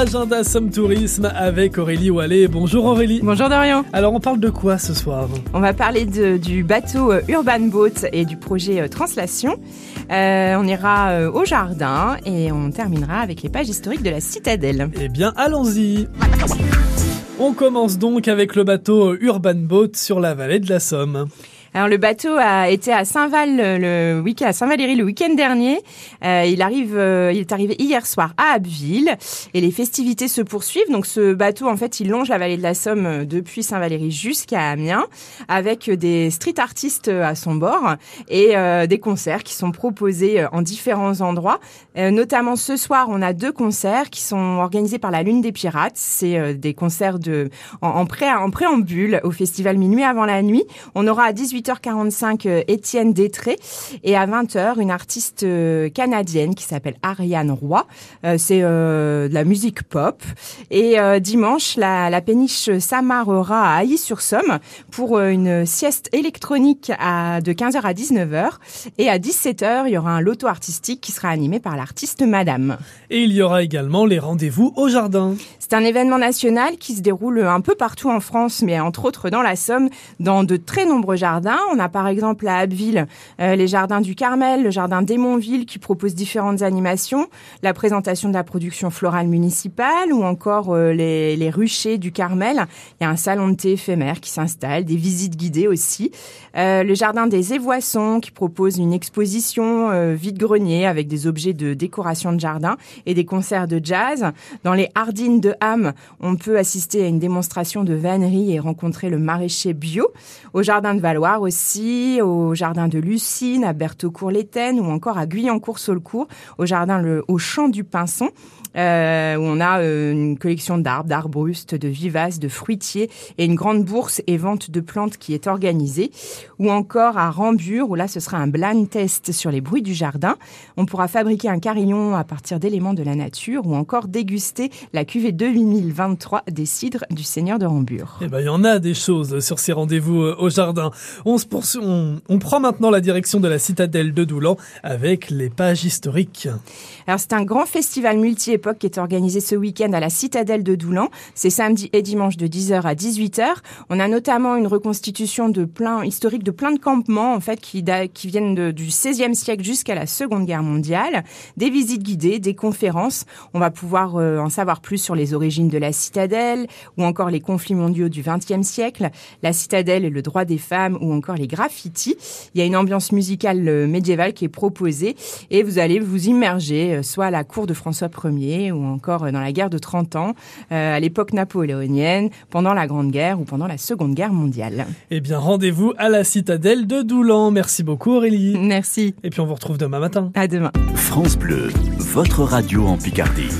Agenda Somme Tourisme avec Aurélie Wallet. Bonjour Aurélie. Bonjour Dorian. Alors on parle de quoi ce soir? On va parler de, du bateau euh, Urban Boat et du projet euh, Translation. Euh, on ira au jardin et on terminera avec les pages historiques de la citadelle. Eh bien allons-y. On commence donc avec le bateau Urban Boat sur la vallée de la Somme. Alors le bateau a été à Saint-Val le week à Saint-Valéry le week-end dernier. Euh, il arrive, euh, il est arrivé hier soir à Abbeville et les festivités se poursuivent. Donc ce bateau en fait, il longe la vallée de la Somme euh, depuis Saint-Valéry jusqu'à Amiens avec des street artistes à son bord et euh, des concerts qui sont proposés en différents endroits. Euh, notamment ce soir, on a deux concerts qui sont organisés par la Lune des Pirates. C'est des concerts de en, en, pré, en préambule au festival Minuit avant la nuit. On aura à 18 18h45 euh, Étienne Détré et à 20h une artiste euh, canadienne qui s'appelle Ariane Roy. Euh, c'est de la musique pop. Et dimanche, la, la péniche s'amarrera à Ailly-sur-Somme pour une sieste électronique à, de 15h à 19h. Et à 17h, il y aura un loto artistique qui sera animé par l'artiste Madame. Et il y aura également les rendez-vous au jardin. C'est un événement national qui se déroule un peu partout en France, mais entre autres dans la Somme, dans de très nombreux jardins on a par exemple à Abbeville euh, les jardins du Carmel, le jardin d'Emonville qui propose différentes animations, la présentation de la production florale municipale ou encore euh, les, ruchers du Carmel. Il y a un salon de thé éphémère qui s'installe, des visites guidées aussi. Euh, le jardin des Évoissons qui propose une exposition vide-grenier avec des objets de décoration de jardin et des concerts de jazz. Dans les Hardines de Ham, on peut assister à une démonstration de vannerie et rencontrer le maraîcher bio. Au jardin de Valois, aussi, au jardin de Lucine, à Berthaud-Court-l'Étaine ou encore à Guyancourt-Saulcourt, au jardin au champ du Pinson, euh, où on a euh, une collection d'arbres, d'arbrustes, de vivaces, de fruitiers et une grande bourse et vente de plantes qui est organisée. Ou encore à Rambure, où là ce sera un blind test sur les bruits du jardin. On pourra fabriquer un carillon à partir d'éléments de la nature ou encore déguster la cuvée 2023 des cidres du Seigneur de Rambure. Eh ben, il y en a des choses sur ces rendez-vous euh, au jardin. On, prend maintenant la direction de la citadelle de Doulan avec les pages historiques. Alors c'est un grand festival multi-époque qui est organisé ce week-end à la citadelle de Doulan. C'est samedi et dimanche de 10h à 18h. On a notamment une reconstitution de plein historique de plein de campements en fait qui, viennent du 16e siècle jusqu'à la Seconde Guerre mondiale, des visites guidées, des conférences. On va pouvoir euh, en savoir plus sur les origines de la citadelle ou encore les conflits mondiaux du 20e siècle, la citadelle et le droit des femmes ou encore les graffitis. Il y a une ambiance musicale euh, médiévale qui est proposée et vous allez vous immerger euh, soit à la cour de François Ier ou encore dans la guerre de 30 ans, à l'époque napoléonienne, pendant la Grande Guerre ou pendant la Seconde Guerre mondiale. Eh bien, rendez-vous à la citadelle de Doulan. Merci beaucoup Aurélie. Merci. Et puis on vous retrouve demain matin. À demain. France Bleu, votre radio en Picardie.